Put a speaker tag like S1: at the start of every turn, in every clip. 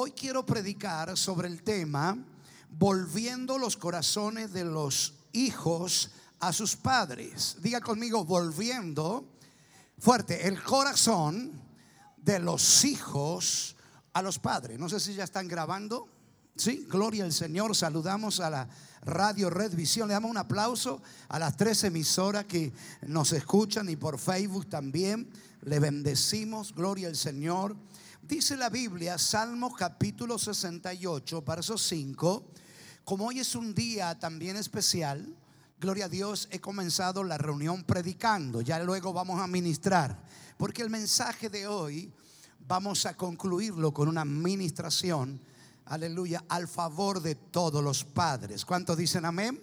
S1: Hoy quiero predicar sobre el tema volviendo los corazones de los hijos a sus padres. Diga conmigo, volviendo fuerte el corazón de los hijos a los padres. No sé si ya están grabando. Sí, gloria al Señor. Saludamos a la Radio Red Visión. Le damos un aplauso a las tres emisoras que nos escuchan y por Facebook también. Le bendecimos. Gloria al Señor. Dice la Biblia, Salmo capítulo 68, verso 5. Como hoy es un día también especial, gloria a Dios, he comenzado la reunión predicando. Ya luego vamos a ministrar. Porque el mensaje de hoy vamos a concluirlo con una ministración, aleluya, al favor de todos los padres. ¿Cuántos dicen amén?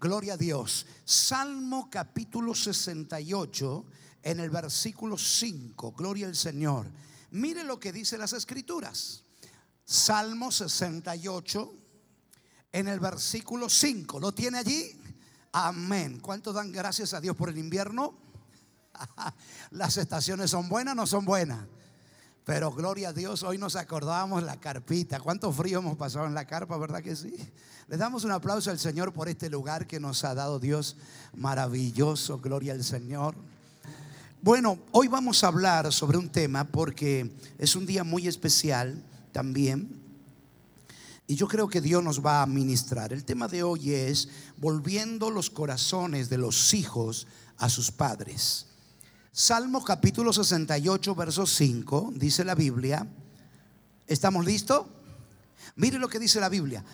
S1: Gloria a Dios. Salmo capítulo 68, en el versículo 5. Gloria al Señor. Mire lo que dice las escrituras. Salmo 68, en el versículo 5. ¿Lo tiene allí? Amén. ¿Cuánto dan gracias a Dios por el invierno? Las estaciones son buenas, no son buenas. Pero gloria a Dios, hoy nos acordábamos la carpita. ¿Cuánto frío hemos pasado en la carpa, verdad que sí? Le damos un aplauso al Señor por este lugar que nos ha dado Dios maravilloso. Gloria al Señor. Bueno, hoy vamos a hablar sobre un tema porque es un día muy especial también. Y yo creo que Dios nos va a ministrar. El tema de hoy es volviendo los corazones de los hijos a sus padres. Salmo capítulo 68, verso 5, dice la Biblia. ¿Estamos listos? Mire lo que dice la Biblia.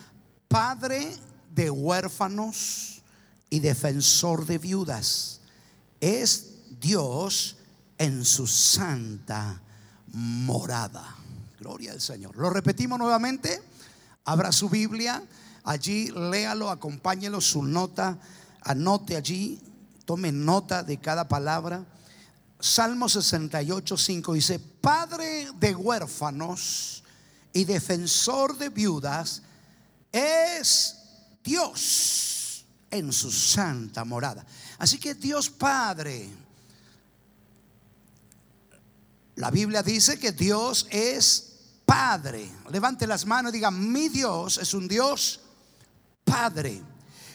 S1: Padre de huérfanos y defensor de viudas. Es Dios en su santa morada. Gloria al Señor. Lo repetimos nuevamente. Abra su Biblia. Allí léalo, acompáñelo, su nota. Anote allí. Tome nota de cada palabra. Salmo 68, 5 dice, Padre de huérfanos y defensor de viudas es Dios en su santa morada. Así que Dios Padre, la Biblia dice que Dios es Padre. Levante las manos y diga, mi Dios es un Dios Padre.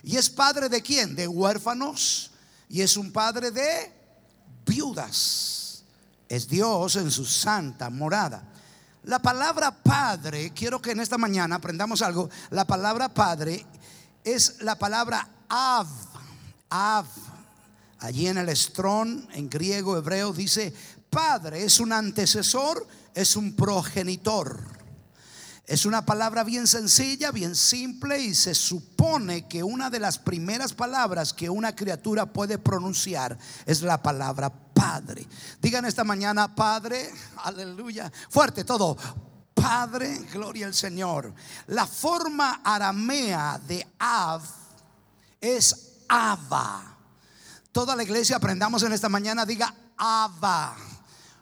S1: ¿Y es Padre de quién? De huérfanos. Y es un Padre de viudas. Es Dios en su santa morada. La palabra padre, quiero que en esta mañana aprendamos algo. La palabra padre es la palabra av. Av. Allí en el estrón, en griego, hebreo, dice padre. Es un antecesor, es un progenitor. Es una palabra bien sencilla, bien simple y se supone que una de las primeras palabras que una criatura puede pronunciar es la palabra Padre. Digan esta mañana, Padre, aleluya. Fuerte todo. Padre, gloria al Señor. La forma aramea de Av es Ava. Toda la iglesia aprendamos en esta mañana, diga Ava.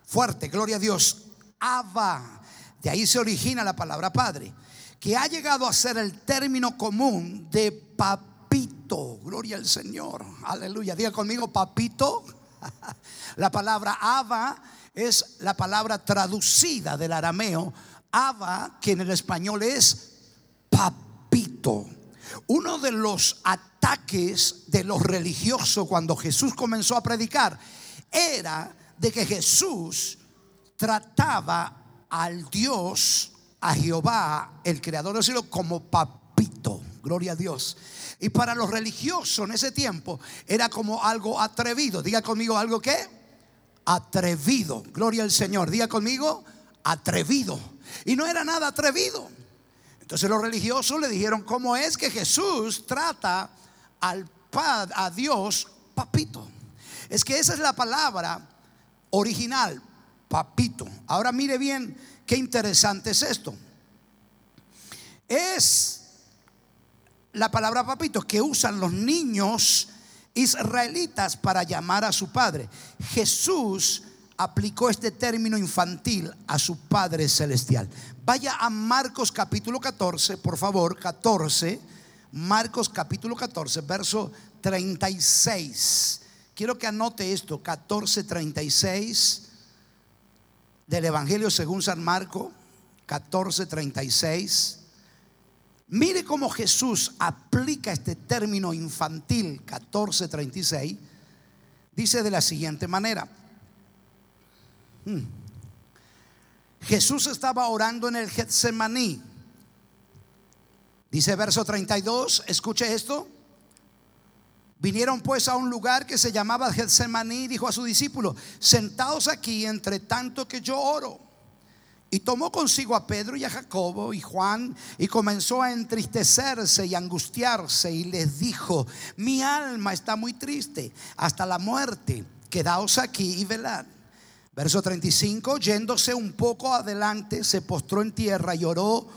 S1: Fuerte, gloria a Dios. Ava. De ahí se origina la palabra padre, que ha llegado a ser el término común de papito. Gloria al Señor. Aleluya. Diga conmigo, papito. La palabra Ava es la palabra traducida del arameo. Ava, que en el español es papito. Uno de los ataques de los religiosos cuando Jesús comenzó a predicar era de que Jesús trataba al Dios, a Jehová, el creador del cielo, como papito. Gloria a Dios. Y para los religiosos en ese tiempo era como algo atrevido. Diga conmigo algo que atrevido. Gloria al Señor. Diga conmigo atrevido. Y no era nada atrevido. Entonces los religiosos le dijeron, ¿cómo es que Jesús trata al Padre, a Dios, papito? Es que esa es la palabra original, papito. Ahora mire bien qué interesante es esto. Es la palabra papito que usan los niños israelitas para llamar a su padre. Jesús aplicó este término infantil a su Padre Celestial. Vaya a Marcos capítulo 14, por favor, 14. Marcos capítulo 14, verso 36. Quiero que anote esto, 14, 36 del Evangelio según San Marco, 14:36. Mire cómo Jesús aplica este término infantil 14:36. Dice de la siguiente manera. Hmm. Jesús estaba orando en el Getsemaní. Dice verso 32, escuche esto. Vinieron pues a un lugar que se llamaba Getsemaní y dijo a su discípulo, sentaos aquí entre tanto que yo oro. Y tomó consigo a Pedro y a Jacobo y Juan y comenzó a entristecerse y angustiarse y les dijo, mi alma está muy triste hasta la muerte, quedaos aquí y velad. Verso 35, yéndose un poco adelante, se postró en tierra y oró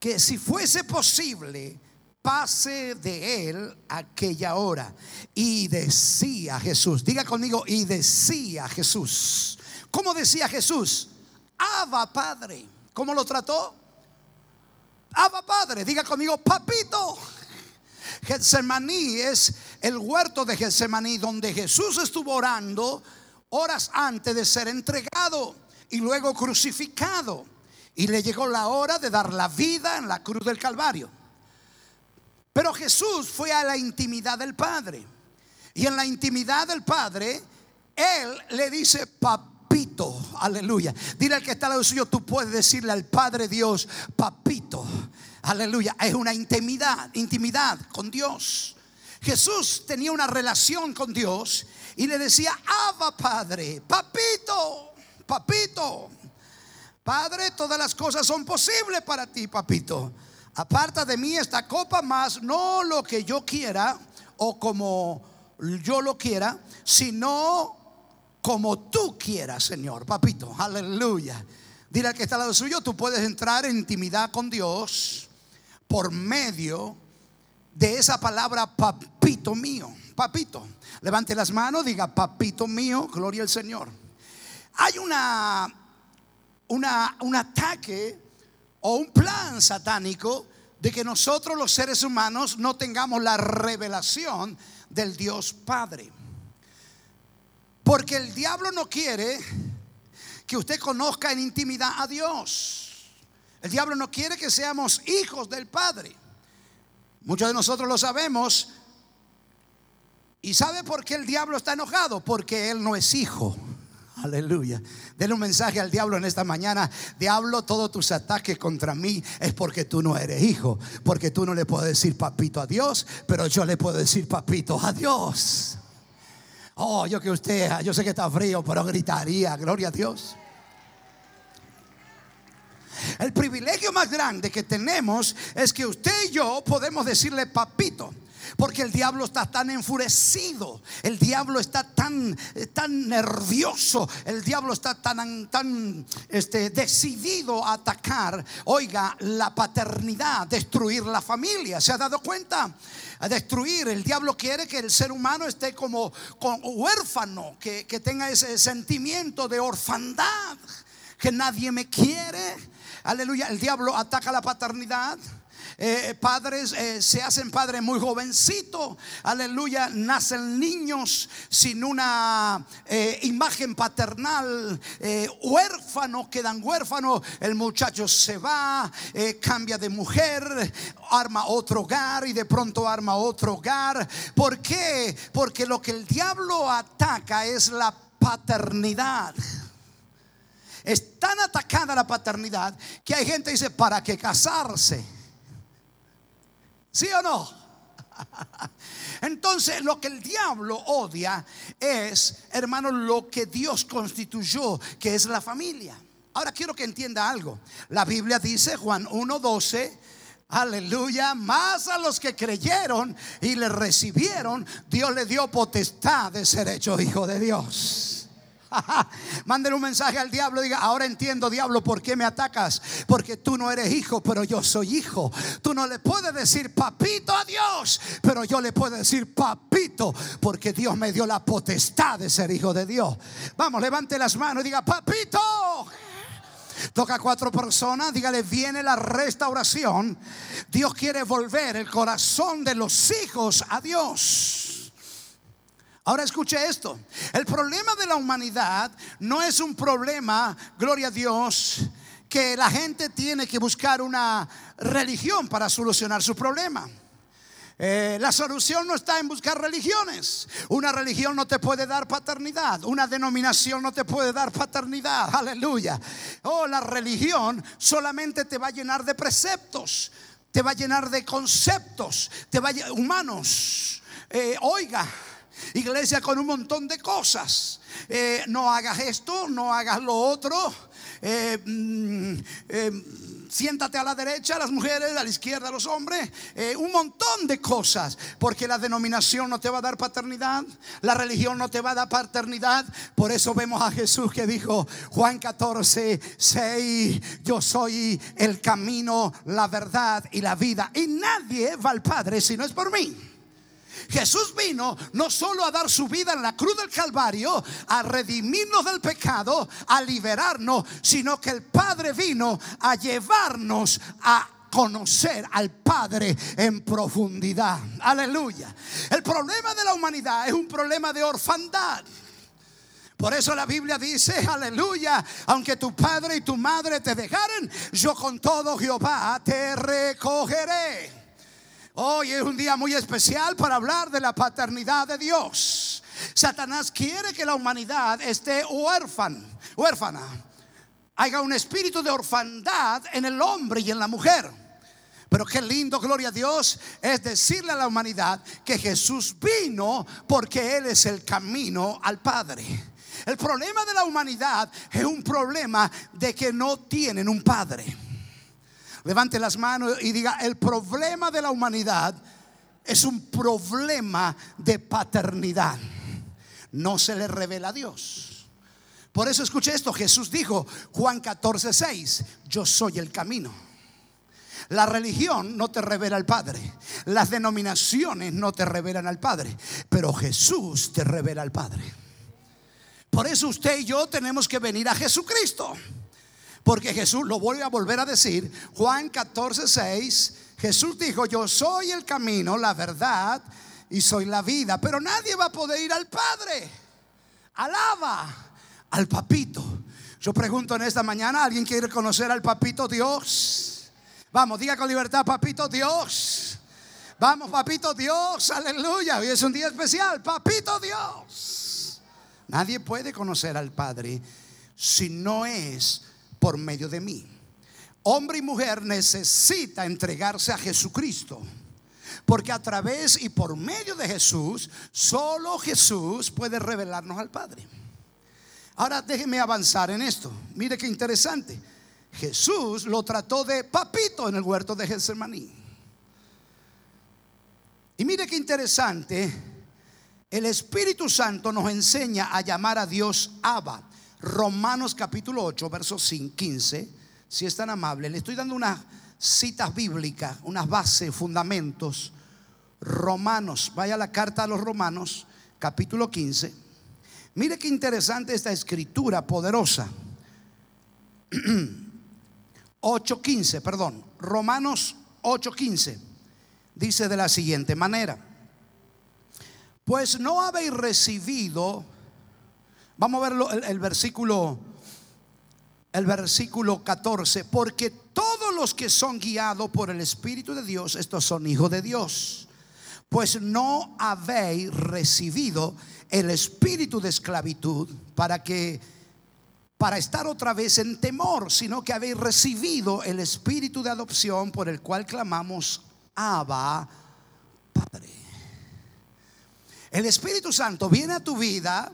S1: que si fuese posible, pase de él aquella hora. Y decía Jesús, diga conmigo, y decía Jesús. ¿Cómo decía Jesús? Abba Padre. ¿Cómo lo trató? Abba Padre, diga conmigo, papito. Getsemaní es el huerto de Getsemaní donde Jesús estuvo orando horas antes de ser entregado y luego crucificado. Y le llegó la hora de dar la vida en la cruz del Calvario. Pero Jesús fue a la intimidad del Padre. Y en la intimidad del Padre, Él le dice, papito, aleluya. Dile al que está al lado suyo, tú puedes decirle al Padre Dios, papito, aleluya. Es una intimidad, intimidad con Dios. Jesús tenía una relación con Dios y le decía, Abba Padre, papito, papito. Padre, todas las cosas son posibles para ti, papito. Aparta de mí esta copa más, no lo que yo quiera o como yo lo quiera, sino como tú quieras, Señor, papito. Aleluya. Dile al que está al lado suyo, tú puedes entrar en intimidad con Dios por medio de esa palabra papito mío. Papito. Levante las manos, diga papito mío, gloria al Señor. Hay una, un ataque o un plan satánico de que nosotros los seres humanos no tengamos la revelación del Dios Padre. Porque el diablo no quiere que usted conozca en intimidad a Dios. El diablo no quiere que seamos hijos del Padre. Muchos de nosotros lo sabemos. ¿Y sabe por qué el diablo está enojado? Porque él no es hijo. Aleluya. Denle un mensaje al diablo en esta mañana. Diablo, todos tus ataques contra mí es porque tú no eres hijo. Porque tú no le puedes decir papito a Dios, pero yo le puedo decir papito a Dios. Oh, yo que usted, yo sé que está frío, pero gritaría, gloria a Dios. El privilegio más grande que tenemos es que usted y yo podemos decirle papito. Porque el diablo está tan enfurecido, el diablo está tan, eh, tan nervioso, el diablo está tan, tan este, decidido a atacar, oiga, la paternidad, destruir la familia. ¿Se ha dado cuenta? A destruir. El diablo quiere que el ser humano esté como, huérfano, que, que tenga ese sentimiento de orfandad, que nadie me quiere. Aleluya. El diablo ataca la paternidad. Eh, padres eh, se hacen padres muy jovencitos, aleluya, nacen niños sin una eh, imagen paternal, huérfanos, quedan huérfanos, el muchacho se va, cambia de mujer, arma otro hogar y de pronto arma otro hogar. ¿Por qué? Porque lo que el diablo ataca es la paternidad. Es tan atacada la paternidad que hay gente que dice, ¿para qué casarse? ¿Sí o no? Entonces lo que el diablo odia es, hermano, lo que Dios constituyó, que es la familia. Ahora quiero que entienda algo. La Biblia dice, Juan 1.12, aleluya, más a los que creyeron y le recibieron, Dios le dio potestad de ser hecho hijo de Dios. Manden un mensaje al diablo. Diga, ahora entiendo, diablo, por qué me atacas. Porque tú no eres hijo, pero yo soy hijo. Tú no le puedes decir papito a Dios, pero yo le puedo decir papito, porque Dios me dio la potestad de ser hijo de Dios. Vamos, levante las manos y diga, papito. Toca a cuatro personas, dígale, viene la restauración. Dios quiere volver el corazón de los hijos a Dios. Ahora escuche esto. El problema de la humanidad no es un problema, gloria a Dios, que la gente tiene que buscar una religión para solucionar su problema. Eh, la solución no está en buscar religiones. Una religión no te puede dar paternidad. Una denominación no te puede dar paternidad. Aleluya. Oh, la religión solamente te va a llenar de preceptos. Te va a llenar de conceptos. Te va a, humanos. Eh, oiga, iglesia con un montón de cosas. Eh, no hagas esto, no hagas lo otro. Mm, siéntate a la derecha las mujeres, a la izquierda los hombres, eh, un montón de cosas, porque la denominación no te va a dar paternidad, la religión no te va a dar paternidad, por eso vemos a Jesús que dijo, Juan 14, 6, yo soy el camino, la verdad y la vida, y nadie va al Padre si no es por mí. Jesús vino no solo a dar su vida en la cruz del Calvario, a redimirnos del pecado, a liberarnos, sino que el Padre vino a llevarnos a conocer al Padre en profundidad. Aleluya. El problema de la humanidad es un problema de orfandad. Por eso la Biblia dice, aleluya, aunque tu padre y tu madre te dejaren, yo con todo Jehová te recogeré. Hoy es un día muy especial para hablar de la paternidad de Dios. Satanás quiere que la humanidad esté huérfana, huérfana. Haya un espíritu de orfandad en el hombre y en la mujer. Pero qué lindo, gloria a Dios, es decirle a la humanidad que Jesús vino porque Él es el camino al Padre. El problema de la humanidad es un problema de que no tienen un Padre. Levante las manos y diga, el problema de la humanidad es un problema de paternidad. No se le revela a Dios. Por eso escuche esto, Jesús dijo, Juan 14, 6, yo soy el camino. La religión no te revela al Padre. Las denominaciones no te revelan al Padre. Pero Jesús te revela al Padre. Por eso usted y yo tenemos que venir a Jesucristo. Porque Jesús lo vuelve a volver a decir, Juan 14, 6, Jesús dijo, yo soy el camino, la verdad y soy la vida, pero nadie va a poder ir al Padre. Alaba al papito. Yo pregunto en esta mañana, ¿alguien quiere conocer al papito Dios? Vamos, diga con libertad, papito Dios. Vamos, papito Dios, aleluya. Hoy es un día especial, papito Dios. Nadie puede conocer al Padre si no es por medio de mí. Hombre y mujer necesita entregarse a Jesucristo. Porque a través y por medio de Jesús, solo Jesús puede revelarnos al Padre. Ahora déjeme avanzar en esto. Mire qué interesante. Jesús lo trató de papito en el huerto de Getsemaní. Y mire qué interesante. El Espíritu Santo nos enseña a llamar a Dios Abba. Romanos capítulo 8, verso 15. Si es tan amable, le estoy dando unas citas bíblicas, unas bases, fundamentos. Romanos, vaya la carta a los Romanos, capítulo 15. Mire qué interesante esta escritura poderosa. 8.15, perdón. Romanos 8.15 dice de la siguiente manera. Pues no habéis recibido Vamos a el, el versículo el versículo 14, porque todos los que son guiados por el Espíritu de Dios, estos son hijos de Dios. Pues no habéis recibido el espíritu de esclavitud para que para estar otra vez en temor, sino que habéis recibido el espíritu de adopción por el cual clamamos Abba, Padre. El Espíritu Santo viene a tu vida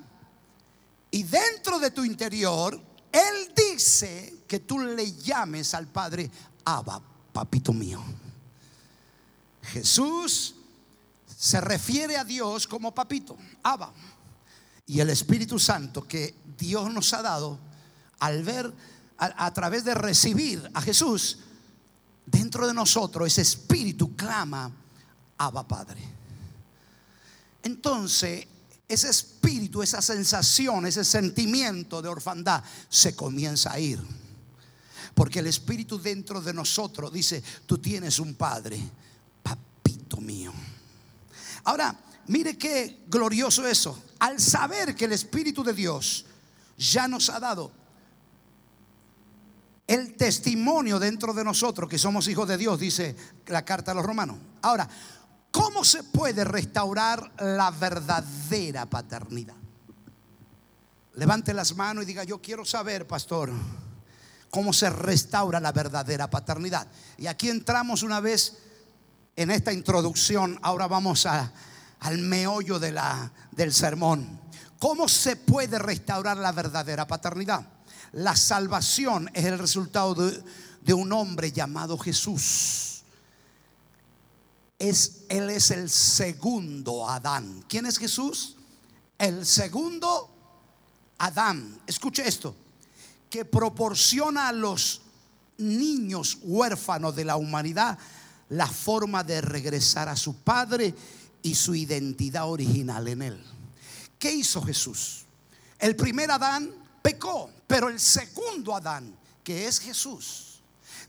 S1: y dentro de tu interior, Él dice que tú le llames al Padre Abba, papito mío. Jesús se refiere a Dios como papito, Abba. Y el Espíritu Santo que Dios nos ha dado al ver, a, través de recibir a Jesús, dentro de nosotros ese Espíritu clama, Abba Padre. Entonces, ese espíritu, esa sensación, ese sentimiento de orfandad se comienza a ir. Porque el espíritu dentro de nosotros dice, tú tienes un padre, papito mío. Ahora, mire qué glorioso eso. Al saber que el espíritu de Dios ya nos ha dado el testimonio dentro de nosotros que somos hijos de Dios, dice la carta a los romanos. Ahora, ¿cómo se puede restaurar la verdadera paternidad? Levante las manos y diga, yo quiero saber, pastor, cómo se restaura la verdadera paternidad. Y aquí entramos una vez en esta introducción, ahora vamos al meollo de la, del sermón. ¿Cómo se puede restaurar la verdadera paternidad? La salvación es el resultado de, de un hombre llamado Jesús. Es, él es el segundo Adán. ¿Quién es Jesús? El segundo Adán. Escuche esto. Que proporciona a los niños huérfanos de la humanidad la forma de regresar a su padre y su identidad original en él. ¿Qué hizo Jesús? El primer Adán pecó, pero el segundo Adán, que es Jesús,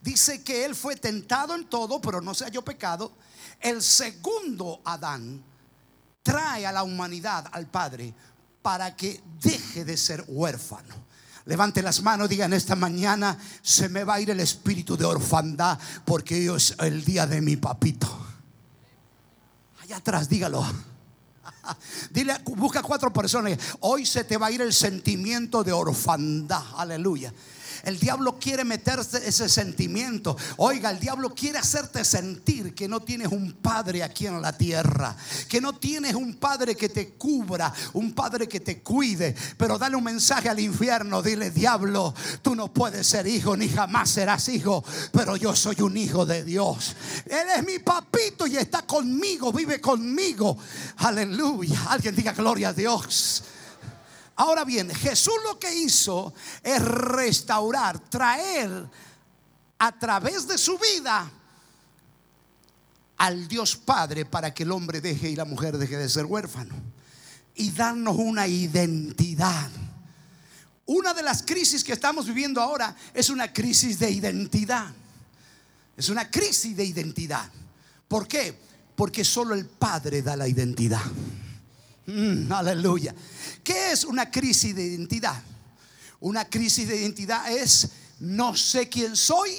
S1: dice que él fue tentado en todo, pero no se halló pecado. El segundo Adán trae a la humanidad al Padre para que deje de ser huérfano. Levante las manos, digan esta mañana se me va a ir el espíritu de orfandad porque hoy es el día de mi papito. Allá atrás, dígalo. Dile, busca cuatro personas. Hoy se te va a ir el sentimiento de orfandad. Aleluya. El diablo quiere meterse ese sentimiento. Oiga, el diablo quiere hacerte sentir que no tienes un padre aquí en la tierra, que no tienes un padre que te cubra, un padre que te cuide. Pero dale un mensaje al infierno, dile, diablo, tú no puedes ser hijo ni jamás serás hijo, pero yo soy un hijo de Dios. Él es mi papito y está conmigo, vive conmigo. Aleluya. Alguien diga gloria a Dios. Ahora bien, Jesús lo que hizo es restaurar, traer a través de su vida al Dios Padre para que el hombre deje y la mujer deje de ser huérfano y darnos una identidad. Una de las crisis que estamos viviendo ahora es una crisis de identidad. Es una crisis de identidad. ¿Por qué? Porque solo el Padre da la identidad. Mm, aleluya. ¿Qué es una crisis de identidad? Una crisis de identidad es no sé quién soy,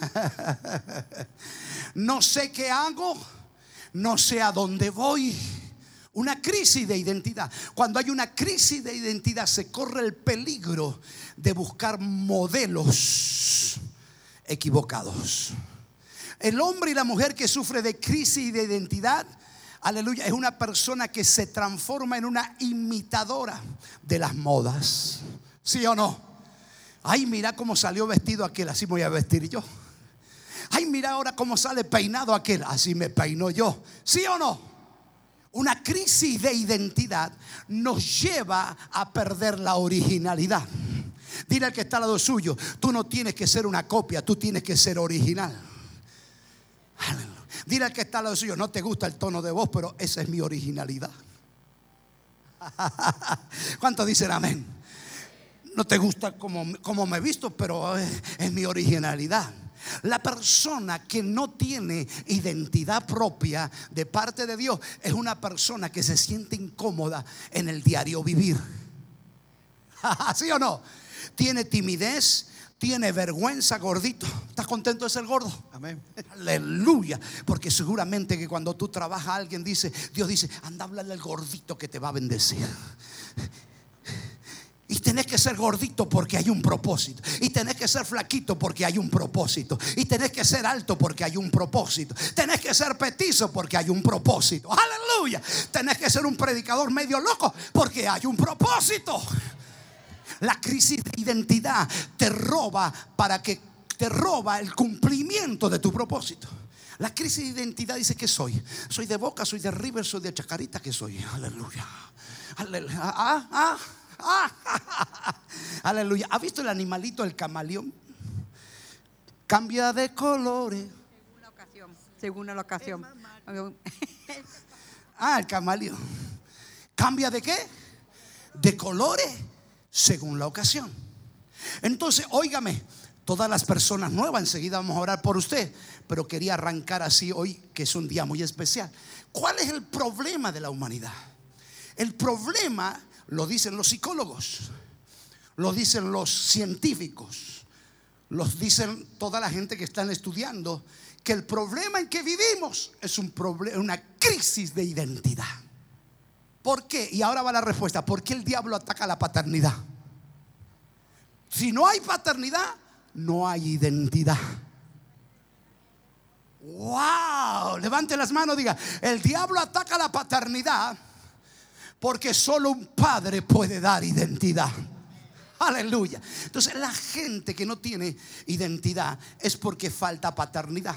S1: no sé qué hago, no sé a dónde voy. Una crisis de identidad. Cuando hay una crisis de identidad se corre el peligro de buscar modelos equivocados. El hombre y la mujer que sufre de crisis de identidad aleluya, es una persona que se transforma en una imitadora de las modas. ¿Sí o no? Ay, mira cómo salió vestido aquel, así me voy a vestir yo. Ay, mira ahora cómo sale peinado aquel, así me peino yo. ¿Sí o no? Una crisis de identidad nos lleva a perder la originalidad. Dile al que está al lado suyo, tú no tienes que ser una copia, tú tienes que ser original. Aleluya. Dile al que está al lado suyo, no te gusta el tono de voz, pero esa es mi originalidad. ¿Cuántos dicen amén? No te gusta como, como me he visto, pero es, es mi originalidad. La persona que no tiene identidad propia de parte de Dios es una persona que se siente incómoda en el diario vivir. ¿Sí o no? Tiene timidez, tiene vergüenza, gordito. ¿Estás contento de ser gordo? Amén. Aleluya. Porque seguramente que cuando tú trabajas, alguien dice, Dios dice, anda a hablarle al gordito que te va a bendecir. Y tenés que ser gordito porque hay un propósito. Y tenés que ser flaquito porque hay un propósito. Y tenés que ser alto porque hay un propósito. Tenés que ser petizo porque hay un propósito. Aleluya. Tenés que ser un predicador medio loco porque hay un propósito. La crisis de identidad te roba para que te roba el cumplimiento de tu propósito. La crisis de identidad dice que soy. Soy de Boca, soy de River, soy de Chacarita, que soy. Aleluya. Aleluya. Ah, ah, ah, Aleluya. ¿Ha visto el animalito, el camaleón? Cambia de colores.
S2: Según la ocasión. Según la ocasión.
S1: Ah, el camaleón. ¿Cambia de qué? De colores según la ocasión. Entonces, óigame, todas las personas nuevas, enseguida vamos a orar por usted, pero quería arrancar así hoy, que es un día muy especial. ¿Cuál es el problema de la humanidad? El problema lo dicen los psicólogos, lo dicen los científicos, los dicen toda la gente que están estudiando, que el problema en que vivimos es un una crisis de identidad. ¿Por qué? Y ahora va la respuesta. ¿Por qué el diablo ataca la paternidad? Si no hay paternidad, no hay identidad. Wow, levante las manos, diga, el diablo ataca la paternidad porque solo un padre puede dar identidad. Aleluya. Entonces la gente que no tiene identidad es porque falta paternidad.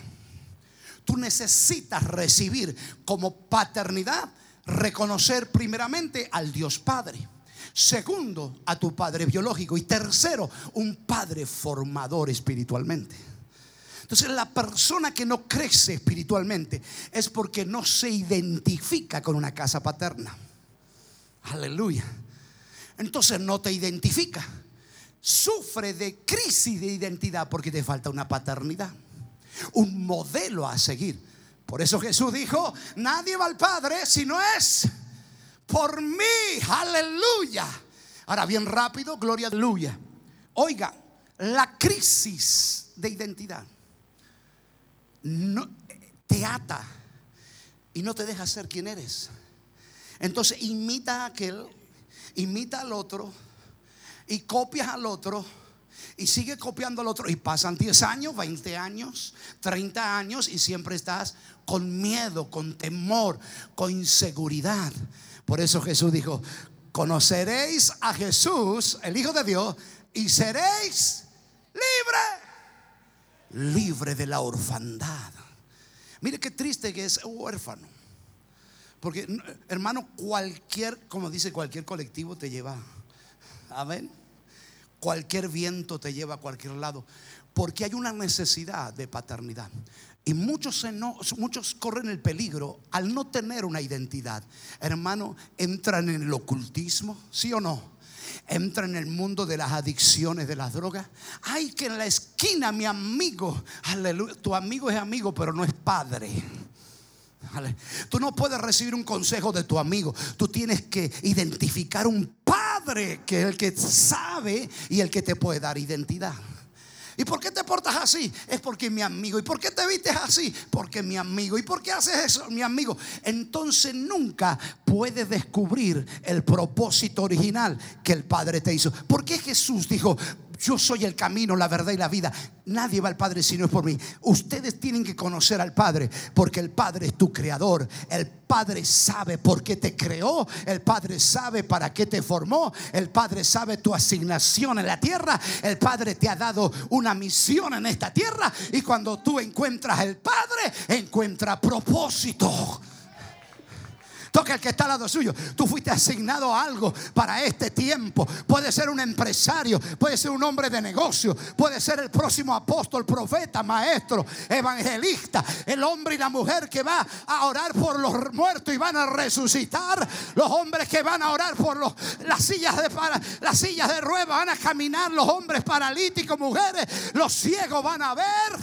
S1: Tú necesitas recibir como paternidad, reconocer primeramente al Dios Padre. Segundo, a tu padre biológico. Y tercero, un padre formador espiritualmente. Entonces la persona que no crece espiritualmente es porque no se identifica con una casa paterna. Aleluya. Entonces no te identifica. Sufre de crisis de identidad porque te falta una paternidad. Un modelo a seguir. Por eso Jesús dijo, nadie va al Padre si no es por mí. Aleluya. Ahora bien rápido, gloria aleluya. Oiga, la crisis de identidad te ata y no te deja ser quien eres. Entonces imita a aquel, imita al otro y copias al otro y sigue copiando al otro y pasan 10 años, 20 años, 30 años y siempre estás con miedo, con temor, con inseguridad. Por eso Jesús dijo, conoceréis a Jesús, el Hijo de Dios, y seréis libre libre de la orfandad. Mire qué triste que es huérfano. Porque, hermano, cualquier, como dice, cualquier colectivo te lleva. Amén. Cualquier viento te lleva a cualquier lado. Porque hay una necesidad de paternidad. Y muchos, muchos corren el peligro al no tener una identidad. Hermano, entran en el ocultismo, ¿sí o no? entra en el mundo de las adicciones, de las drogas. Ay, que en la esquina mi amigo, tu amigo es amigo, pero no es padre. Tú no puedes recibir un consejo de tu amigo. Tú tienes que identificar un padre que es el que sabe y el que te puede dar identidad. ¿Y por qué te portas así? Es porque mi amigo. ¿Y por qué te vistes así? Porque mi amigo. ¿Y por qué haces eso, mi amigo? Entonces nunca puedes descubrir el propósito original que el Padre te hizo. ¿Por qué Jesús dijo, yo soy el camino, la verdad y la vida. Nadie va al Padre si no es por mí. Ustedes tienen que conocer al Padre porque el Padre es tu creador. El Padre sabe por qué te creó. El Padre sabe para qué te formó. El Padre sabe tu asignación en la tierra. El Padre te ha dado una misión en esta tierra. Y cuando tú encuentras al Padre, encuentra propósito. Toca el que está al lado suyo. Tú fuiste asignado algo para este tiempo. Puede ser un empresario, puede ser un hombre de negocio, puede ser el próximo apóstol, profeta, maestro, evangelista, el hombre y la mujer que va a orar por los muertos y van a resucitar, los hombres que van a orar por los, las sillas de para, las sillas de rueda van a caminar, los hombres paralíticos, mujeres, los ciegos van a ver.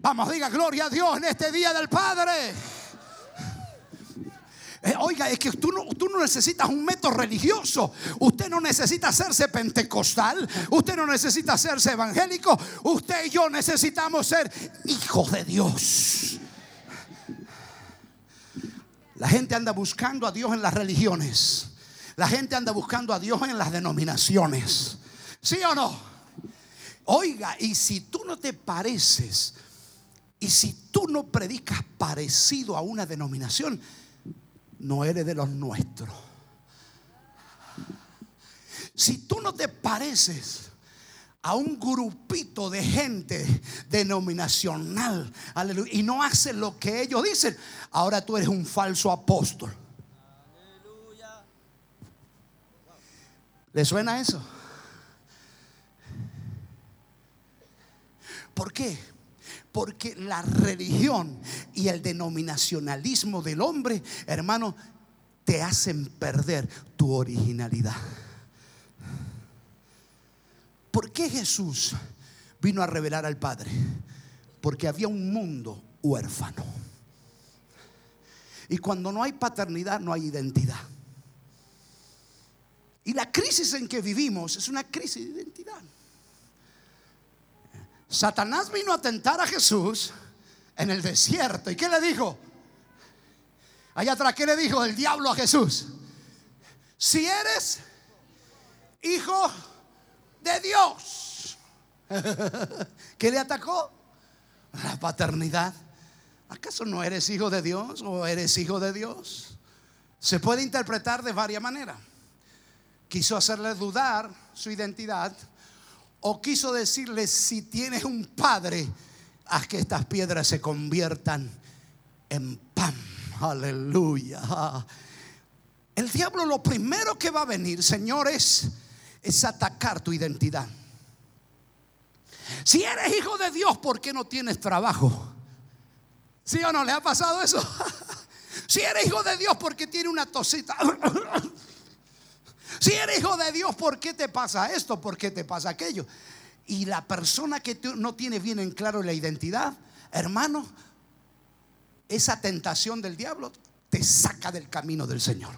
S1: Vamos, diga gloria a Dios en este día del Padre. Eh, oiga, es que tú no, tú no necesitas un método religioso. Usted no necesita hacerse pentecostal. Usted no necesita hacerse evangélico. Usted y yo necesitamos ser hijos de Dios. La gente anda buscando a Dios en las religiones. La gente anda buscando a Dios en las denominaciones. ¿Sí o no? Oiga, y si tú no te pareces, y si tú no predicas parecido a una denominación, no eres de los nuestros. Si tú no te pareces a un grupito de gente denominacional, aleluya, y no haces lo que ellos dicen, ahora tú eres un falso apóstol. ¿Le suena eso? ¿Por qué? Porque la religión y el denominacionalismo del hombre, hermano, te hacen perder tu originalidad. ¿Por qué Jesús vino a revelar al Padre? Porque había un mundo huérfano. Y cuando no hay paternidad, no hay identidad. Y la crisis en que vivimos es una crisis de identidad. Satanás vino a tentar a Jesús en el desierto. ¿Y qué le dijo? Allá atrás, ¿qué le dijo el diablo a Jesús? Si eres hijo de Dios. ¿Qué le atacó? La paternidad. ¿Acaso no eres hijo de Dios o eres hijo de Dios? Se puede interpretar de varias maneras. Quiso hacerle dudar su identidad o quiso decirle si tienes un padre, haz que estas piedras se conviertan en pan. Aleluya. El diablo lo primero que va a venir, señores, es atacar tu identidad. Si eres hijo de Dios, ¿por qué no tienes trabajo? ¿Sí o no le ha pasado eso? si eres hijo de Dios, ¿por qué tiene una tosita? Si eres hijo de Dios, ¿por qué te pasa esto? ¿Por qué te pasa aquello? Y la persona que no tiene bien en claro la identidad, hermano, esa tentación del diablo te saca del camino del Señor.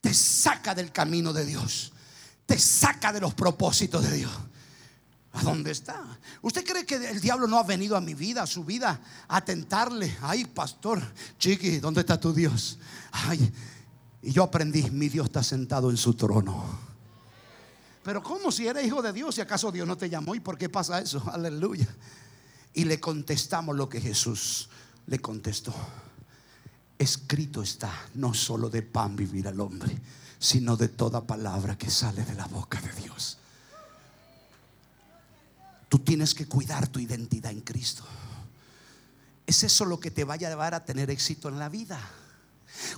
S1: Te saca del camino de Dios. Te saca de los propósitos de Dios. ¿A dónde está? ¿Usted cree que el diablo no ha venido a mi vida, a su vida, a tentarle? Ay, pastor, chiqui, ¿dónde está tu Dios? Ay, y yo aprendí, mi Dios está sentado en su trono. Pero ¿cómo si eres hijo de Dios y acaso Dios no te llamó? ¿Y por qué pasa eso? Aleluya. Y le contestamos lo que Jesús le contestó. Escrito está, no solo de pan vivir al hombre, sino de toda palabra que sale de la boca de Dios. Tú tienes que cuidar tu identidad en Cristo. Es eso lo que te vaya a llevar a tener éxito en la vida.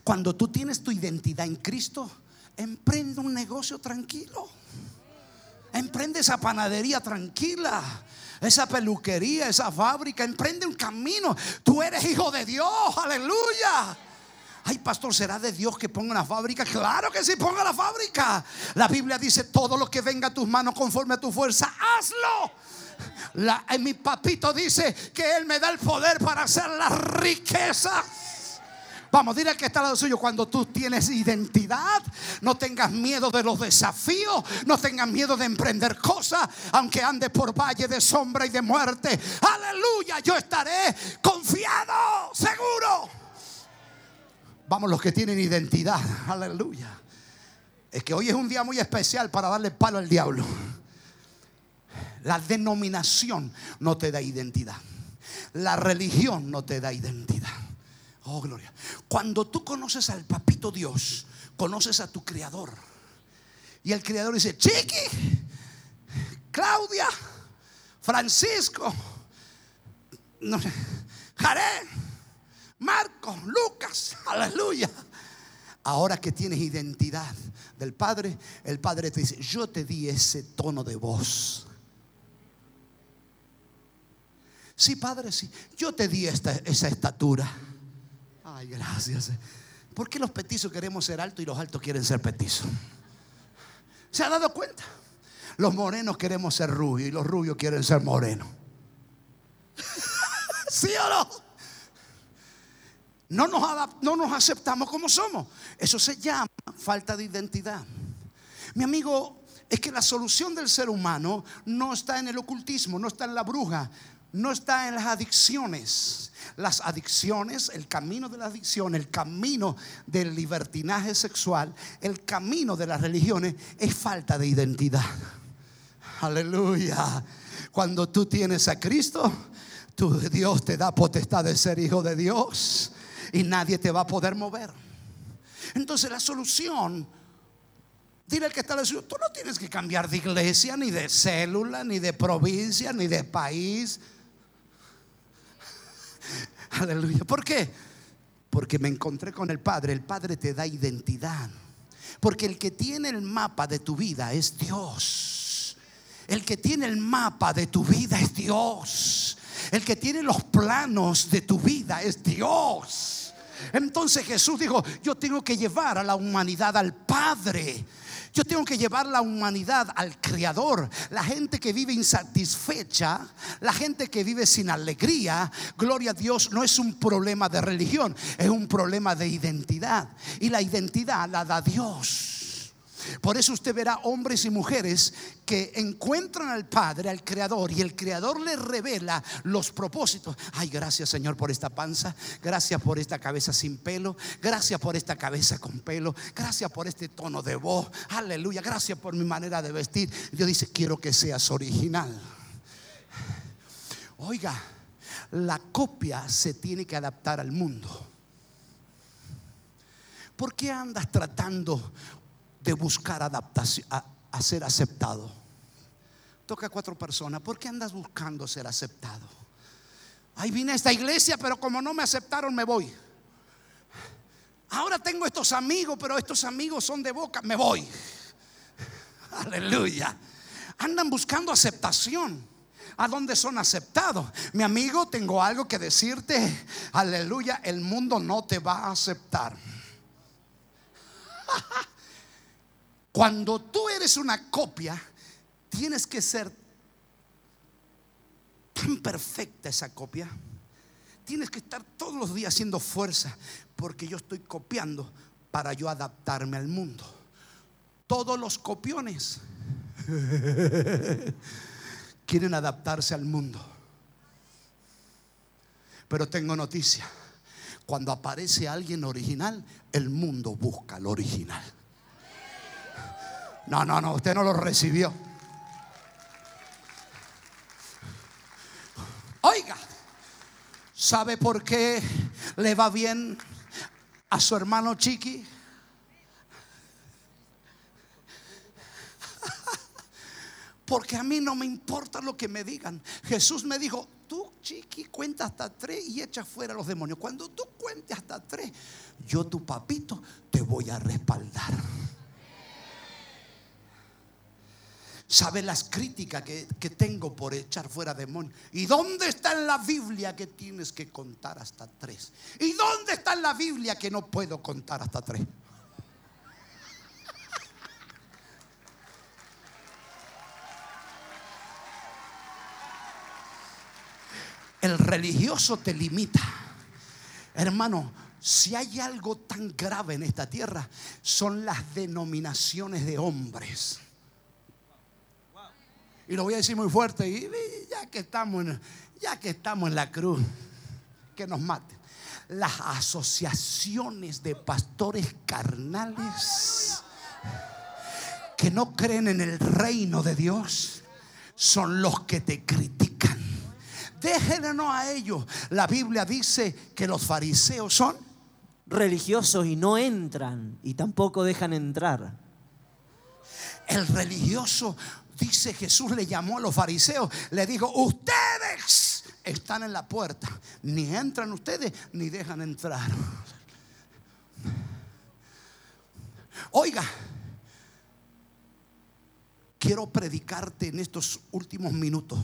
S1: Cuando tú tienes tu identidad en Cristo, emprende un negocio tranquilo. Emprende esa panadería tranquila. Esa peluquería, esa fábrica, emprende un camino. Tú eres hijo de Dios, aleluya. Ay, pastor, ¿será de Dios que ponga una fábrica? Claro que sí, ponga la fábrica. La Biblia dice, todo lo que venga a tus manos conforme a tu fuerza, hazlo. La, mi papito dice que Él me da el poder para hacer la riqueza. Vamos, dile al que está al lado suyo, cuando tú tienes identidad, no tengas miedo de los desafíos, no tengas miedo de emprender cosas, aunque ande por valle de sombra y de muerte. Aleluya, yo estaré confiado, seguro. Vamos, los que tienen identidad, aleluya. Es que hoy es un día muy especial para darle palo al diablo. La denominación no te da identidad. La religión no te da identidad. Oh, gloria. Cuando tú conoces al papito Dios, conoces a tu creador. Y el creador dice, Chiqui, Claudia, Francisco, no sé, Jaré, Marco, Lucas, aleluya. Ahora que tienes identidad del Padre, el Padre te dice, yo te di ese tono de voz. Sí, Padre, sí. Yo te di esta, esa estatura. Ay, gracias. ¿Por qué los petizos queremos ser altos y los altos quieren ser petizos? ¿Se ha dado cuenta? Los morenos queremos ser rubios y los rubios quieren ser morenos. ¿Sí o no? No nos, no nos aceptamos como somos. Eso se llama falta de identidad. Mi amigo, es que la solución del ser humano no está en el ocultismo, no está en la bruja, no está en las adicciones. Las adicciones, el camino de la adicción, el camino del libertinaje sexual, el camino de las religiones es falta de identidad. Aleluya. Cuando tú tienes a Cristo, tu Dios te da potestad de ser hijo de Dios y nadie te va a poder mover. Entonces la solución, dile al que está ciudad tú no tienes que cambiar de iglesia, ni de célula, ni de provincia, ni de país. Aleluya. ¿Por qué? Porque me encontré con el Padre. El Padre te da identidad. Porque el que tiene el mapa de tu vida es Dios. El que tiene el mapa de tu vida es Dios. El que tiene los planos de tu vida es Dios. Entonces Jesús dijo, yo tengo que llevar a la humanidad al Padre. Yo tengo que llevar la humanidad al Creador. La gente que vive insatisfecha, la gente que vive sin alegría, gloria a Dios, no es un problema de religión, es un problema de identidad. Y la identidad la da Dios. Por eso usted verá hombres y mujeres que encuentran al Padre, al Creador, y el Creador les revela los propósitos. Ay, gracias Señor por esta panza, gracias por esta cabeza sin pelo, gracias por esta cabeza con pelo, gracias por este tono de voz, aleluya, gracias por mi manera de vestir. Dios dice, quiero que seas original. Oiga, la copia se tiene que adaptar al mundo. ¿Por qué andas tratando de buscar adaptación, a, ser aceptado? Toca a cuatro personas. ¿Por qué andas buscando ser aceptado? Ahí vine a esta iglesia, pero como no me aceptaron, me voy. Ahora tengo estos amigos, pero estos amigos son de boca, me voy. Aleluya. Andan buscando aceptación. ¿A dónde son aceptados? Mi amigo, tengo algo que decirte. Aleluya, el mundo no te va a aceptar. Cuando tú eres una copia, tienes que ser tan perfecta esa copia. Tienes que estar todos los días haciendo fuerza, porque yo estoy copiando para yo adaptarme al mundo. Todos los copiones quieren adaptarse al mundo. Pero tengo noticia. Cuando aparece alguien original, el mundo busca lo original. No, no, no, usted no lo recibió. Oiga, ¿sabe por qué le va bien a su hermano Chiqui? Porque a mí no me importa lo que me digan. Jesús me dijo, tú, chiqui, cuenta hasta tres y echa fuera a los demonios. Cuando tú cuentes hasta tres, yo, tu papito, te voy a respaldar. ¿Sabe las críticas que, que, tengo por echar fuera demonios? ¿Y dónde está en la Biblia que tienes que contar hasta tres? ¿Y dónde está en la Biblia que no puedo contar hasta tres? El religioso te limita. Hermano, si hay algo tan grave en esta tierra, son las denominaciones de hombres. Y lo voy a decir muy fuerte, y ya que estamos en, ya que estamos en la cruz, que nos mate. Las asociaciones de pastores carnales que no creen en el reino de Dios son los que te critican. Déjenlo a ellos. La Biblia dice que los fariseos son
S3: religiosos y no entran y tampoco dejan entrar.
S1: El religioso, dice Jesús, le llamó a los fariseos, le dijo, ustedes están en la puerta, ni entran ustedes ni dejan entrar. Oiga, quiero predicarte en estos últimos minutos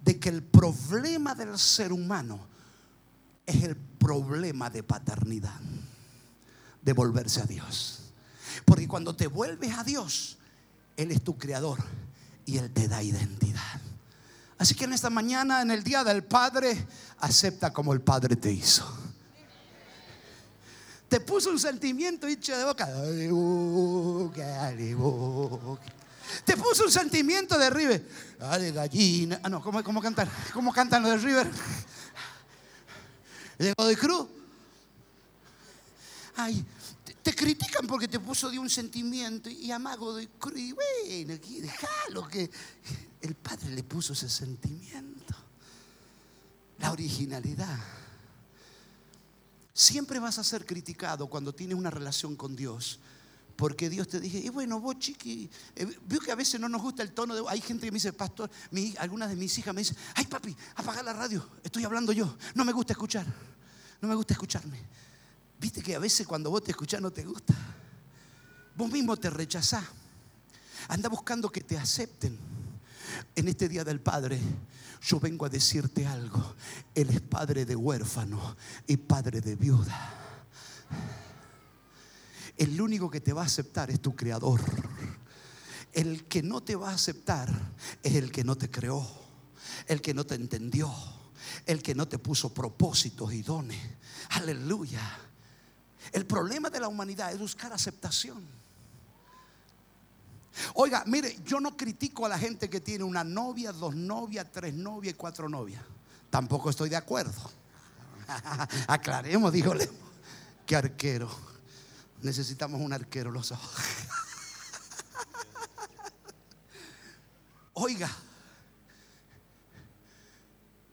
S1: de que el problema del ser humano es el problema de paternidad, de volverse a Dios. Porque cuando te vuelves a Dios, Él es tu creador y Él te da identidad. Así que en esta mañana, en el Día del Padre, acepta como el Padre te hizo. Te puso un sentimiento dicho de boca. Te puso un sentimiento de River. Dale, gallina. Ah, no, ¿cómo, cómo cantan? ¿Cómo cantan los de River? De Godoy Cruz. Ay, te, critican porque te puso de un sentimiento y amago de. Y bueno, déjalo que el Padre le puso ese sentimiento. La originalidad. Siempre vas a ser criticado cuando tienes una relación con Dios porque Dios te dije, y bueno, vos chiqui, eh, veo que a veces no nos gusta el tono de Hay gente que me dice, pastor, algunas de mis hijas me dicen, ay papi, apaga la radio, estoy hablando yo, no me gusta escuchar, no me gusta escucharme. Viste que a veces cuando vos te escuchás no te gusta. Vos mismo te rechazás. Anda buscando que te acepten. En este día del Padre, yo vengo a decirte algo. Él es padre de huérfano y padre de viuda. El único que te va a aceptar es tu creador. El que no te va a aceptar es el que no te creó, el que no te entendió, el que no te puso propósitos y dones. Aleluya. El problema de la humanidad es buscar aceptación. Oiga, mire, yo no critico a la gente que tiene una novia, dos novias, tres novias y cuatro novias. Tampoco estoy de acuerdo. Aclaremos, dígole. Qué arquero. Necesitamos un arquero los ojos. Oiga.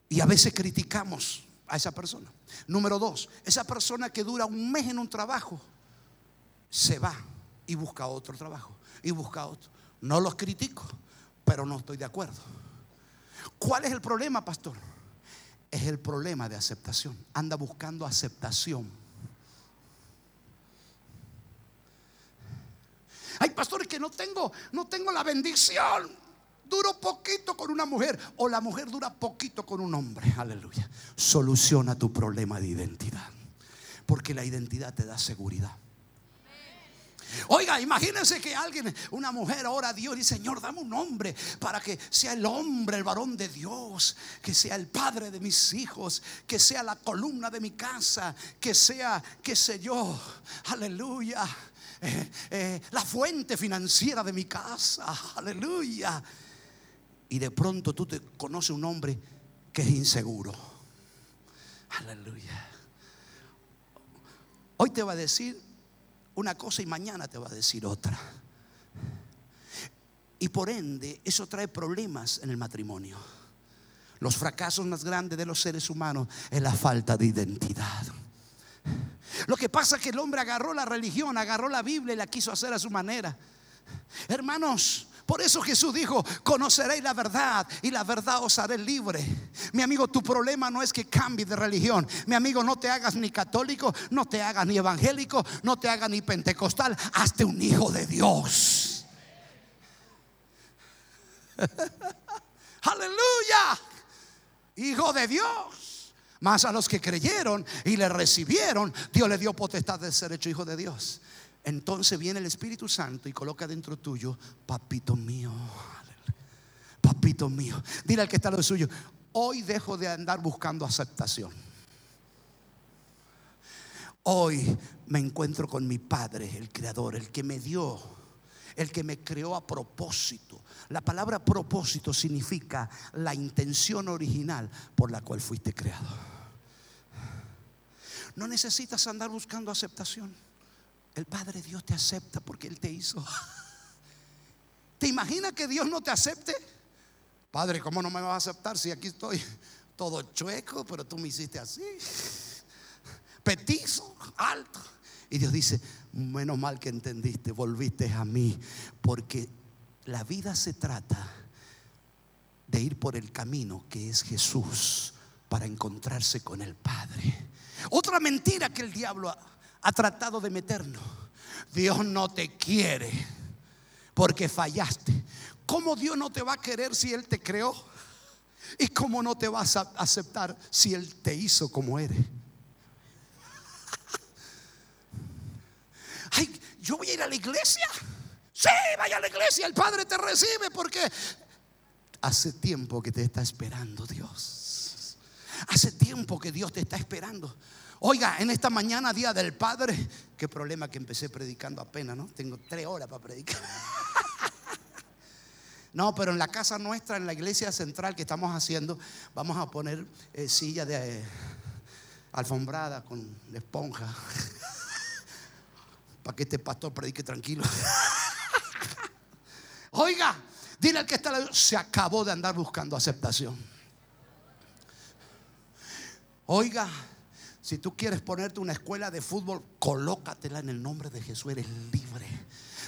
S1: Y a veces criticamos a esa persona. Número dos, esa persona que dura un mes en un trabajo, se va y busca otro trabajo y busca otro. No los critico, pero no estoy de acuerdo. ¿Cuál es el problema, pastor? Es el problema de aceptación. Anda buscando aceptación. Hay pastores que no tengo, no tengo la bendición. Duro poquito con una mujer o la mujer dura poquito con un hombre. Aleluya. Soluciona tu problema de identidad. Porque la identidad te da seguridad. Oiga, imagínense que alguien, una mujer ora a Dios y dice, Señor, dame un hombre para que sea el hombre, el varón de Dios, que sea el padre de mis hijos, que sea la columna de mi casa, que sea, qué sé yo, aleluya, eh, eh, la fuente financiera de mi casa, aleluya. Y de pronto tú te conoces un hombre que es inseguro. Aleluya. Hoy te va a decir una cosa y mañana te va a decir otra. Y por ende, eso trae problemas en el matrimonio. Los fracasos más grandes de los seres humanos es la falta de identidad. Lo que pasa es que el hombre agarró la religión, agarró la Biblia y la quiso hacer a su manera. Hermanos, por eso Jesús dijo, conoceréis la verdad y la verdad os haré libre. Mi amigo, tu problema no es que cambie de religión. Mi amigo, no te hagas ni católico, no te hagas ni evangélico, no te hagas ni pentecostal. Hazte un hijo de Dios. Aleluya. Hijo de Dios. Más a los que creyeron y le recibieron, Dios le dio potestad de ser hecho hijo de Dios. Entonces viene el Espíritu Santo y coloca dentro tuyo, papito mío, papito mío. Dile al que está lo suyo, hoy dejo de andar buscando aceptación. Hoy me encuentro con mi Padre, el Creador, el que me dio, el que me creó a propósito. La palabra propósito significa la intención original por la cual fuiste creado. No necesitas andar buscando aceptación. El Padre Dios te acepta porque Él te hizo. ¿Te imaginas que Dios no te acepte? Padre, ¿cómo no me vas a aceptar si aquí estoy todo chueco, pero tú me hiciste así? Petizo, alto. Y Dios dice, menos mal que entendiste, volviste a mí, porque la vida se trata de ir por el camino que es Jesús para encontrarse con el Padre. Otra mentira que el diablo ha tratado de meternos. Dios no te quiere porque fallaste. ¿Cómo Dios no te va a querer si Él te creó? ¿Y cómo no te vas a aceptar si Él te hizo como eres? Ay, yo voy a ir a la iglesia. Sí, vaya a la iglesia, el Padre te recibe porque hace tiempo que te está esperando Dios. Hace tiempo que Dios te está esperando. Oiga, en esta mañana, día del Padre, qué problema que empecé predicando apenas, ¿no? Tengo tres horas para predicar. No, pero en la casa nuestra, en la iglesia central que estamos haciendo, vamos a poner eh, silla de eh, alfombrada con esponja. para que este pastor predique tranquilo. Oiga, dile al que está, se acabó de andar buscando aceptación. Oiga, si tú quieres ponerte una escuela de fútbol, colócatela en el nombre de Jesús, eres libre.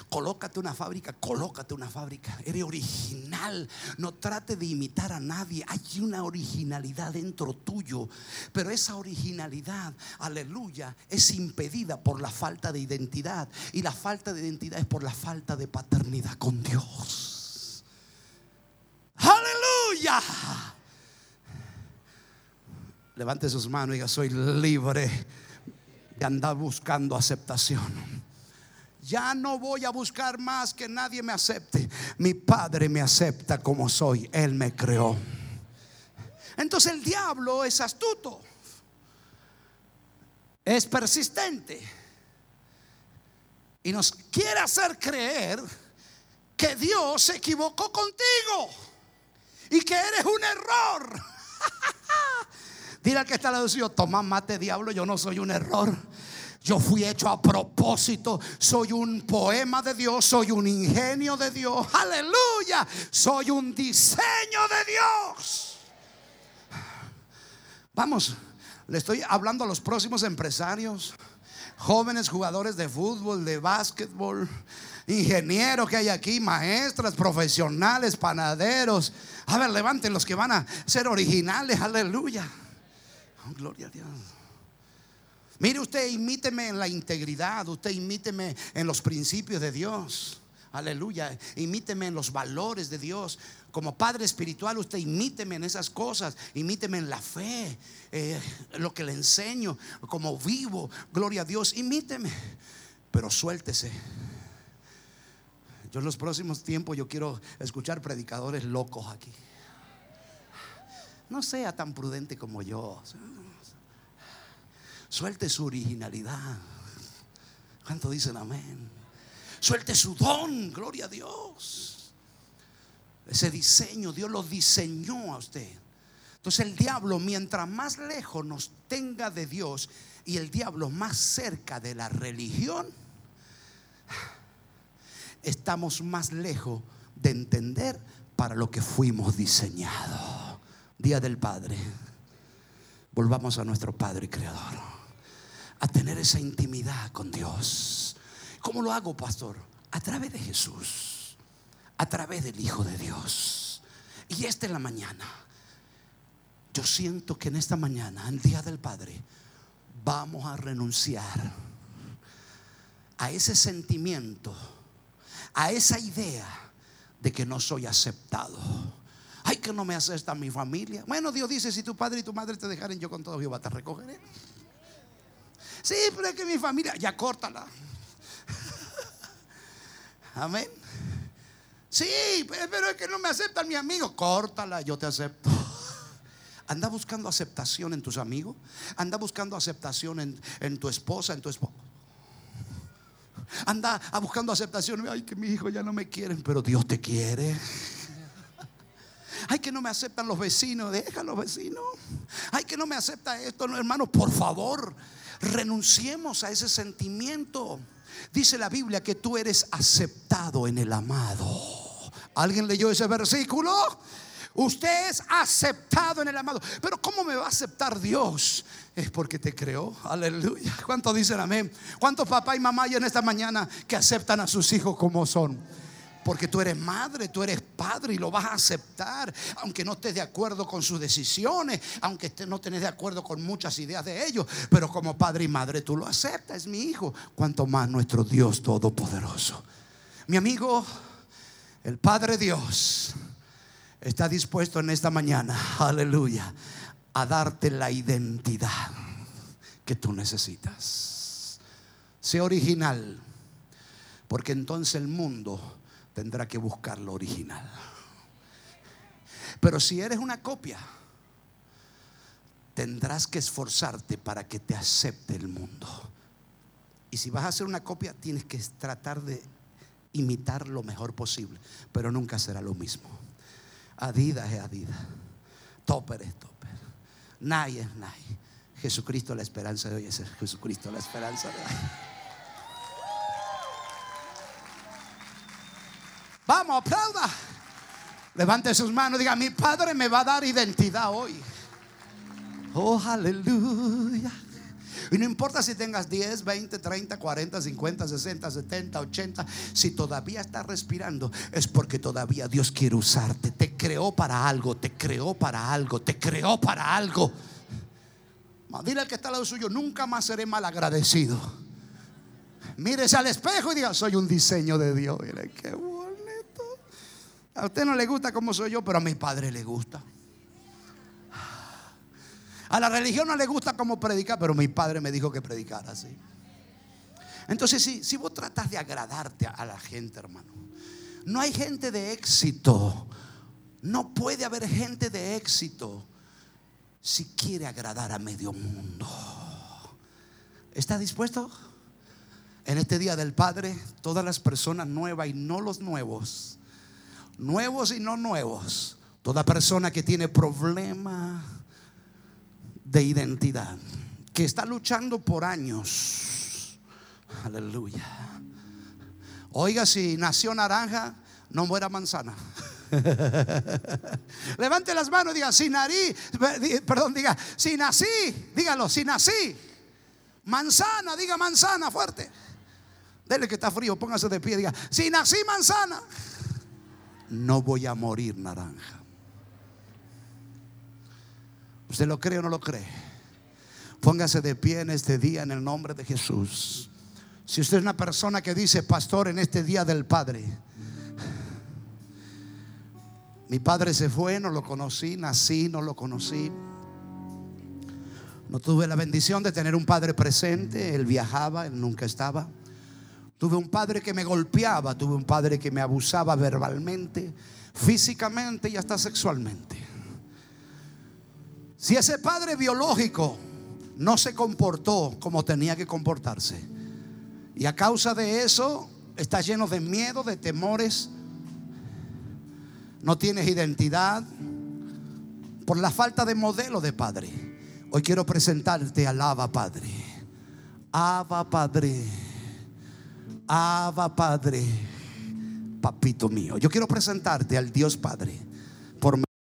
S1: Colócate una fábrica, colócate una fábrica. Eres original. No trate de imitar a nadie. Hay una originalidad dentro tuyo. Pero esa originalidad, aleluya, es impedida por la falta de identidad. Y la falta de identidad es por la falta de paternidad con Dios. Aleluya. Levante sus manos y diga, soy libre de andar buscando aceptación. Ya no voy a buscar más que nadie me acepte. Mi Padre me acepta como soy. Él me creó. Entonces el diablo es astuto. Es persistente. Y nos quiere hacer creer que Dios se equivocó contigo y que eres un error. Dile al que está al lado suyo, toma mate diablo, yo no soy un error. Yo fui hecho a propósito. Soy un poema de Dios. Soy un ingenio de Dios. Aleluya. Soy un diseño de Dios. Vamos, le estoy hablando a los próximos empresarios, jóvenes jugadores de fútbol, de básquetbol, ingenieros que hay aquí, maestras, profesionales, panaderos. A ver, levanten los que van a ser originales. Aleluya. Oh, gloria a Dios. Mire usted, imíteme en la integridad, usted imíteme en los principios de Dios. Aleluya, imíteme en los valores de Dios. Como padre espiritual, usted imíteme en esas cosas, imíteme en la fe, eh, lo que le enseño, como vivo, gloria a Dios, imíteme. Pero suéltese. Yo en los próximos tiempos yo quiero escuchar predicadores locos aquí. No sea tan prudente como yo. Suelte su originalidad. ¿Cuánto dicen amén? Suelte su don, gloria a Dios. Ese diseño, Dios lo diseñó a usted. Entonces el diablo, mientras más lejos nos tenga de Dios y el diablo más cerca de la religión, estamos más lejos de entender para lo que fuimos diseñados. Día del Padre. Volvamos a nuestro Padre Creador a tener esa intimidad con Dios. ¿Cómo lo hago, pastor? A través de Jesús, a través del Hijo de Dios. Y esta es la mañana. Yo siento que en esta mañana, en Día del Padre, vamos a renunciar a ese sentimiento, a esa idea de que no soy aceptado. Ay, que no me acepta mi familia. Bueno, Dios dice, si tu padre y tu madre te dejaren, yo con todo Jehová te recogeré. Sí, pero es que mi familia, ya córtala. Amén. Sí, pero es que no me aceptan mi amigo. Córtala, yo te acepto. Anda buscando aceptación en tus amigos. Anda buscando aceptación en, tu esposa, en tu esposo. Anda buscando aceptación. Ay, que mi hijo ya no me quieren, pero Dios te quiere. Ay, que no me aceptan los vecinos. Deja los vecinos. Ay, que no me acepta esto, hermano. Por favor, renunciemos a ese sentimiento. Dice la Biblia que tú eres aceptado en el amado. ¿Alguien leyó ese versículo? Usted es aceptado en el amado. Pero ¿cómo me va a aceptar Dios? Es porque te creó. Aleluya. ¿Cuántos dicen amén? ¿Cuántos papá y mamá hay en esta mañana que aceptan a sus hijos como son? Porque tú eres madre, tú eres padre y lo vas a aceptar, aunque no estés de acuerdo con sus decisiones, aunque no estés de acuerdo con muchas ideas de ellos, pero como padre y madre tú lo aceptas, es mi hijo, cuanto más nuestro Dios Todopoderoso. Mi amigo, el Padre Dios está dispuesto en esta mañana, aleluya, a darte la identidad que tú necesitas. Sé original, porque entonces el mundo tendrá que buscar lo original. Pero si eres una copia, tendrás que esforzarte para que te acepte el mundo. Y si vas a hacer una copia, tienes que tratar de imitar lo mejor posible, pero nunca será lo mismo. Adidas es Adidas, Topper es Topper, Nike es Nike. Jesucristo la esperanza de hoy es Jesucristo la esperanza de hoy. Vamos, aplauda. Levante sus manos, diga, mi Padre me va a dar identidad hoy. Oh, aleluya. Y no importa si tengas 10, 20, 30, 40, 50, 60, 70, 80, si todavía estás respirando, es porque todavía Dios quiere usarte. Te creó para algo, te creó para algo, te creó para algo. Dile al que está al lado suyo, nunca más seré mal agradecido. Mírese al espejo y diga, soy un diseño de Dios. Qué a usted no le gusta como soy yo, pero a mi padre le gusta. A la religión no le gusta como predicar, pero mi padre me dijo que predicara así. Entonces, si, si vos tratas de agradarte a la gente, hermano, no hay gente de éxito. No puede haber gente de éxito si quiere agradar a medio mundo. ¿Está dispuesto? En este día del Padre, todas las personas nuevas y no los nuevos, nuevos y no nuevos, toda persona que tiene problema de identidad, que está luchando por años, aleluya. Oiga, si nació naranja, no muera manzana. Levante las manos diga, si narí, perdón, diga, si nací, dígalo, si nací. Manzana, diga manzana fuerte. Dele que está frío, póngase de pie, diga, si nací manzana, no voy a morir naranja. ¿Usted lo cree o no lo cree? Póngase de pie en este día en el nombre de Jesús. Si usted es una persona que dice, pastor, en este día del Padre, mi padre se fue, no lo conocí, nací, no lo conocí. No tuve la bendición de tener un padre presente, él viajaba, él nunca estaba. Tuve un padre que me golpeaba, tuve un padre que me abusaba verbalmente, físicamente y hasta sexualmente. Si ese padre biológico no se comportó como tenía que comportarse, y a causa de eso está lleno de miedo, de temores, no tienes identidad por la falta de modelo de padre. Hoy quiero presentarte al Abba Padre. Abba Padre. Abba Padre. Papito mío. Yo quiero presentarte al Dios Padre